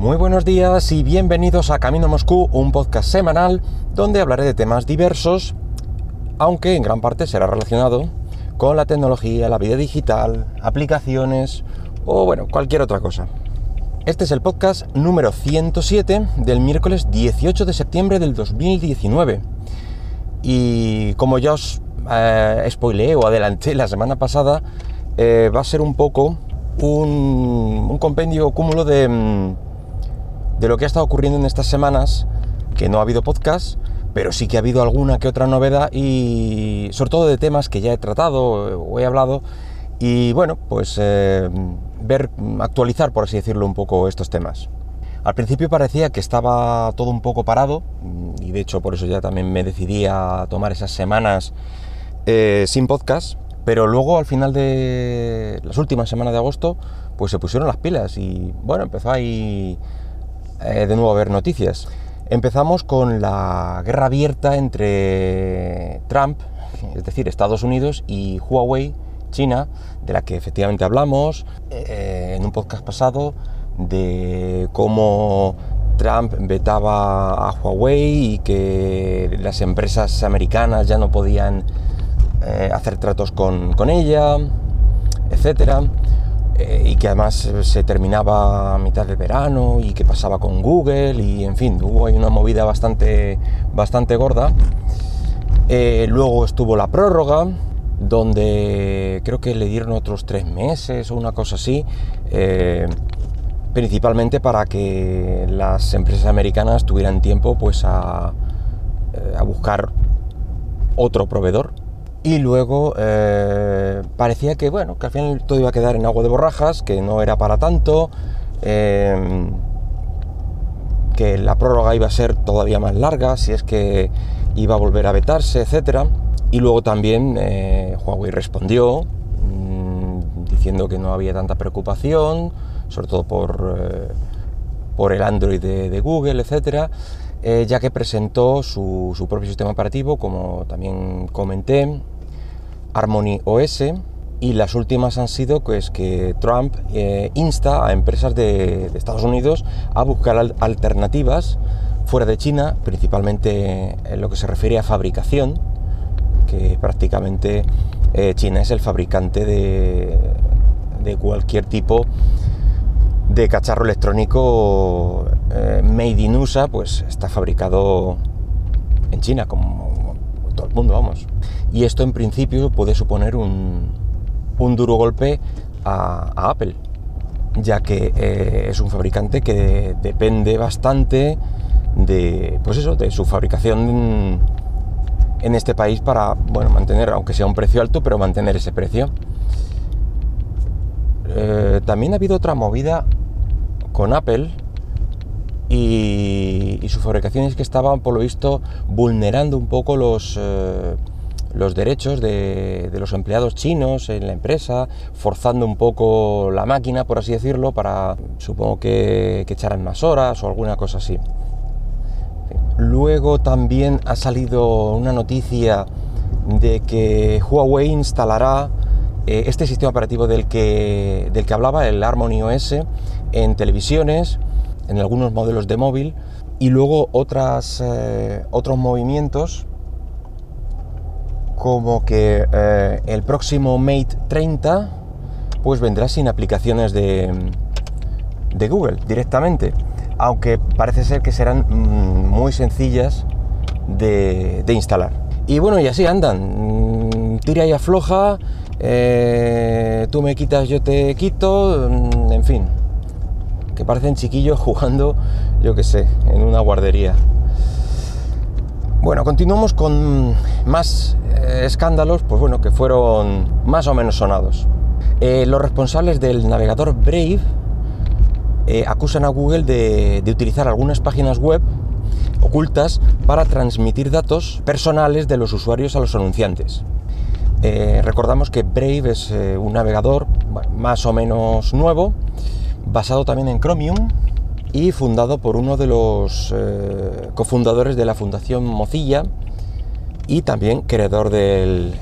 Muy buenos días y bienvenidos a Camino Moscú, un podcast semanal donde hablaré de temas diversos, aunque en gran parte será relacionado con la tecnología, la vida digital, aplicaciones o bueno, cualquier otra cosa. Este es el podcast número 107 del miércoles 18 de septiembre del 2019. Y como ya os eh, spoileé o adelanté la semana pasada, eh, va a ser un poco un, un compendio, cúmulo de, mm, de lo que ha estado ocurriendo en estas semanas, que no ha habido podcast, pero sí que ha habido alguna que otra novedad y sobre todo de temas que ya he tratado o he hablado y bueno, pues eh, ver, actualizar, por así decirlo, un poco estos temas. Al principio parecía que estaba todo un poco parado y de hecho por eso ya también me decidí a tomar esas semanas eh, sin podcast, pero luego al final de las últimas semanas de agosto pues se pusieron las pilas y bueno, empezó ahí eh, de nuevo a haber noticias. Empezamos con la guerra abierta entre Trump, es decir, Estados Unidos, y Huawei, China, de la que efectivamente hablamos eh, en un podcast pasado, de cómo Trump vetaba a Huawei y que las empresas americanas ya no podían eh, hacer tratos con, con ella, etcétera. Eh, y que además se terminaba a mitad del verano y que pasaba con Google y en fin, hubo ahí una movida bastante, bastante gorda. Eh, luego estuvo la prórroga, donde creo que le dieron otros tres meses o una cosa así, eh, principalmente para que las empresas americanas tuvieran tiempo pues a, a buscar otro proveedor y luego eh, parecía que bueno que al final todo iba a quedar en agua de borrajas que no era para tanto eh, que la prórroga iba a ser todavía más larga si es que iba a volver a vetarse etcétera. Y luego también eh, Huawei respondió mmm, diciendo que no había tanta preocupación sobre todo por eh, por el Android de, Google etcétera eh, ya que presentó su, propio sistema operativo, como también comenté, Harmony OS, y las últimas han sido pues, que Trump eh, insta a empresas de, de, Estados Unidos a buscar al alternativas fuera de China, principalmente en lo que se refiere a fabricación, que prácticamente eh, China es el fabricante de, de cualquier tipo cacharro electrónico eh, made in USA, pues está fabricado en China, como todo el mundo, vamos. Y esto en principio puede suponer un, un duro golpe a, a, Apple, ya que eh, es un fabricante que depende bastante de, pues eso, de su fabricación en este país para, bueno, mantener, aunque sea un precio alto, pero mantener ese precio. Eh, también ha habido otra movida con Apple y, su fabricación es que estaban, por lo visto, vulnerando un poco los, eh, los derechos de, de, los empleados chinos en la empresa, forzando un poco la máquina, por así decirlo, para, supongo que, que echaran más horas o alguna cosa así. Luego también ha salido una noticia de que Huawei instalará eh, este sistema operativo del que, del que hablaba, el Harmony OS, en televisiones, en algunos modelos de móvil, y luego otras, eh, otros movimientos como que eh, el próximo Mate 30 pues vendrá sin aplicaciones de, de Google directamente, aunque parece ser que serán mm, muy sencillas de, de, instalar. Y bueno, y así andan, mm, tira y afloja, eh, tú me quitas, yo te quito, mm, en fin, que parecen chiquillos jugando, yo que sé, en una guardería. Bueno, continuamos con más eh, escándalos, pues bueno, que fueron más o menos sonados. Eh, los responsables del navegador Brave eh, acusan a Google de, utilizar algunas páginas web ocultas para transmitir datos personales de los usuarios a los anunciantes. Recordamos que Brave es un navegador más o menos nuevo, basado también en Chromium y fundado por uno de los eh, cofundadores de la Fundación Mozilla y también creador del,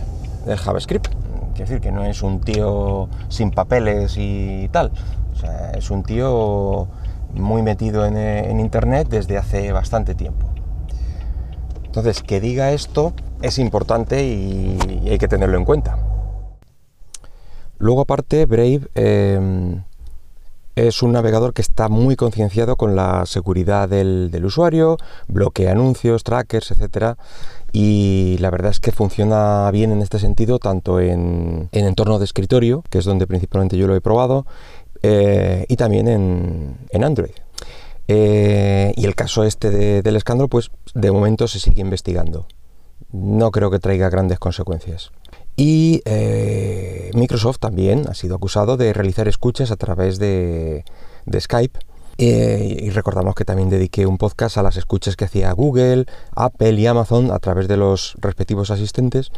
JavaScript. Quiere decir que no es un tío sin papeles y tal, es un tío muy metido en, Internet desde hace bastante tiempo. Entonces, que diga esto es importante y, hay que tenerlo en cuenta. Luego aparte, Brave em, es un navegador que está muy concienciado con la seguridad del, usuario, bloquea anuncios, trackers, etcétera. Y la verdad es que funciona bien en este sentido, tanto en, entorno de escritorio, que es donde principalmente yo lo he probado, eh, y también en, Android. Eh, y el caso este del escándalo, pues de momento se sigue investigando. No creo que traiga grandes consecuencias. Y eh, Microsoft también ha sido acusado de realizar escuchas a través de, Skype. Eh, y recordamos que también dediqué un podcast a las escuchas que hacía Google, Apple y Amazon a través de los respectivos asistentes.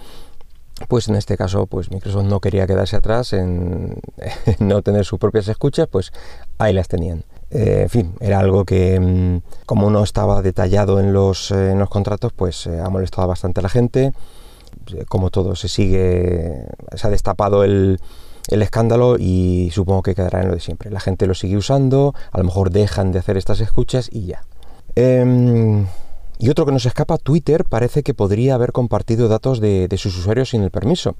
Pues en este caso, pues Microsoft no quería quedarse atrás en, no tener sus propias escuchas, pues ahí las tenían. Eh, en fin, era algo que, mm, como no estaba detallado en los, en los contratos, pues ha molestado bastante a la gente como todo, se sigue, se ha destapado el, escándalo y supongo que quedará en lo de siempre. La gente lo sigue usando, a lo mejor dejan de hacer estas escuchas y ya. Em, y otro que nos escapa, Twitter parece que podría haber compartido datos de, sus usuarios sin el permiso.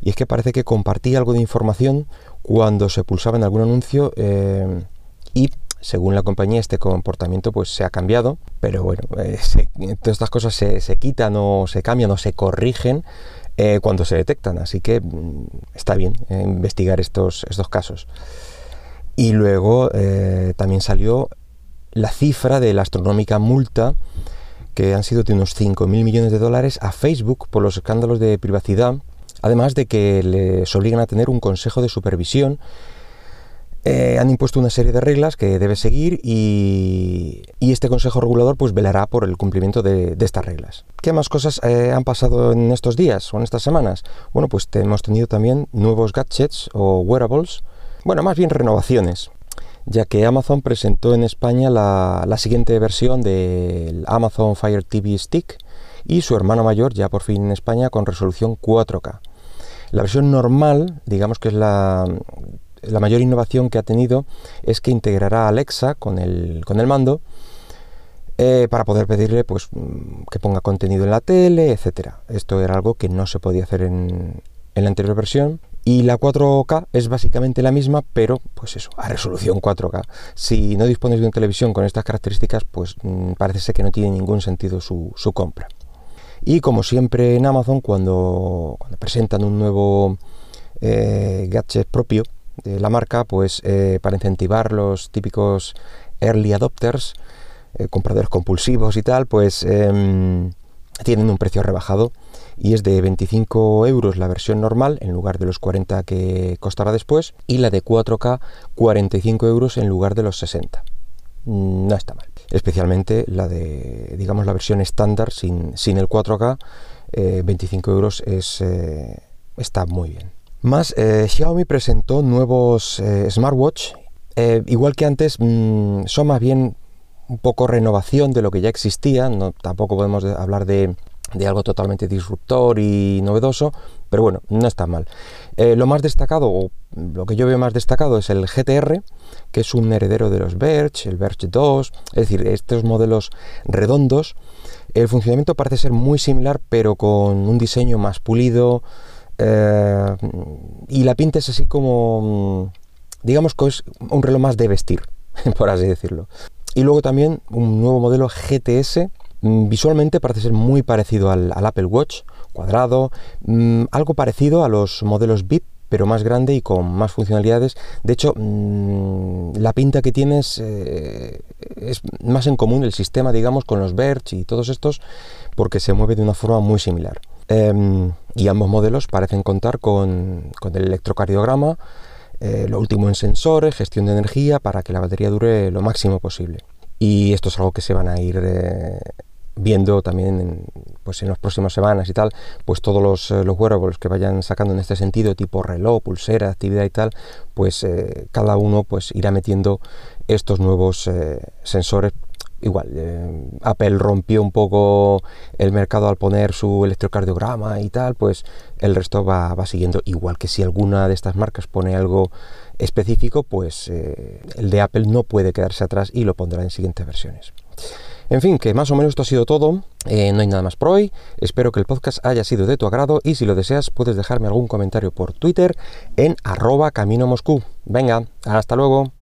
Y es que parece que compartía algo de información cuando se pulsaba en algún anuncio em, y según la compañía este comportamiento pues se ha cambiado, pero bueno, eh, todas estas cosas se, quitan o se cambian o se corrigen eh, cuando se detectan, así que mm, está bien eh, investigar estos, estos casos. Y luego también salió la cifra de la astronómica multa que han sido de unos 5.000 millones de dólares a Facebook por los escándalos de privacidad, además de que les obligan a tener un consejo de supervisión eh, han impuesto una serie de reglas que debe seguir y, este Consejo Regulador pues velará por el cumplimiento de, estas reglas. ¿Qué más cosas eh, han pasado en estos días o en estas semanas? Bueno, pues hemos tenido también nuevos gadgets o wearables, bueno, más bien renovaciones, ya que Amazon presentó en España la, la siguiente versión del Amazon Fire TV Stick y su hermano mayor ya por fin en España con resolución 4K. La versión normal, digamos que es la la mayor innovación que ha tenido es que integrará Alexa con el, con el mando eh, para poder pedirle pues, mm, que ponga contenido en la tele, etcétera. Esto era algo que no se podía hacer en, en la anterior versión. Y la 4K es básicamente la misma, pero pues eso, a resolución 4K. Si no dispones de una televisión con estas características, pues mm, parece ser que no tiene ningún sentido su, su compra. Y como siempre en Amazon, cuando, cuando presentan un nuevo eh, gadget propio, la marca, pues eh, para incentivar los típicos early adopters, eh, compradores compulsivos y tal, pues em, tienen un precio rebajado y es de 25 euros la versión normal en lugar de los 40 que costará después y la de 4K 45 euros en lugar de los 60. Mm, no está mal. Especialmente la de, digamos, la versión estándar sin, sin el 4K, 25 eh, euros es, está muy bien. Más, eh, Xiaomi presentó nuevos eh, smartwatch. Eh, igual que antes, mm, son más bien un poco renovación de lo que ya existía. No, tampoco podemos hablar de, algo totalmente disruptor y novedoso, pero bueno, no está mal. lo más destacado, o lo que yo veo más destacado, es el GTR, que es un heredero de los Verge, el Verge 2, es decir, estos modelos redondos. El funcionamiento parece ser muy similar, pero con un diseño más pulido, eh, y la pinta es así como, mm, digamos que es un reloj más de vestir, por así decirlo. Y luego también un nuevo modelo GTS, mm, visualmente parece ser muy parecido al, Apple Watch, cuadrado, mm, algo parecido a los modelos VIP, pero más grande y con más funcionalidades. De hecho, la pinta que tienes eh, es más en común el sistema, digamos, con los Verge y todos estos, porque se mueve de una forma muy similar. Em, y ambos modelos parecen contar con, el electrocardiograma, eh, lo último en sensores, gestión de energía, para que la batería dure lo máximo posible. Y esto es algo que se van a ir eh, viendo también en, pues en las próximas semanas y tal, pues todos los, eh, los wearables que vayan sacando en este sentido, tipo reloj, pulsera, actividad y tal, pues cada uno pues irá metiendo estos nuevos sensores igual, eh, Apple rompió un poco el mercado al poner su electrocardiograma y tal, pues el resto va, siguiendo. Igual que si alguna de estas marcas pone algo específico, pues eh, el de Apple no puede quedarse atrás y lo pondrá en siguientes versiones. En fin, que más o menos esto ha sido todo. Eh, no hay nada más por hoy. Espero que el podcast haya sido de tu agrado y si lo deseas puedes dejarme algún comentario por Twitter en arroba camino Moscú. Venga, hasta luego.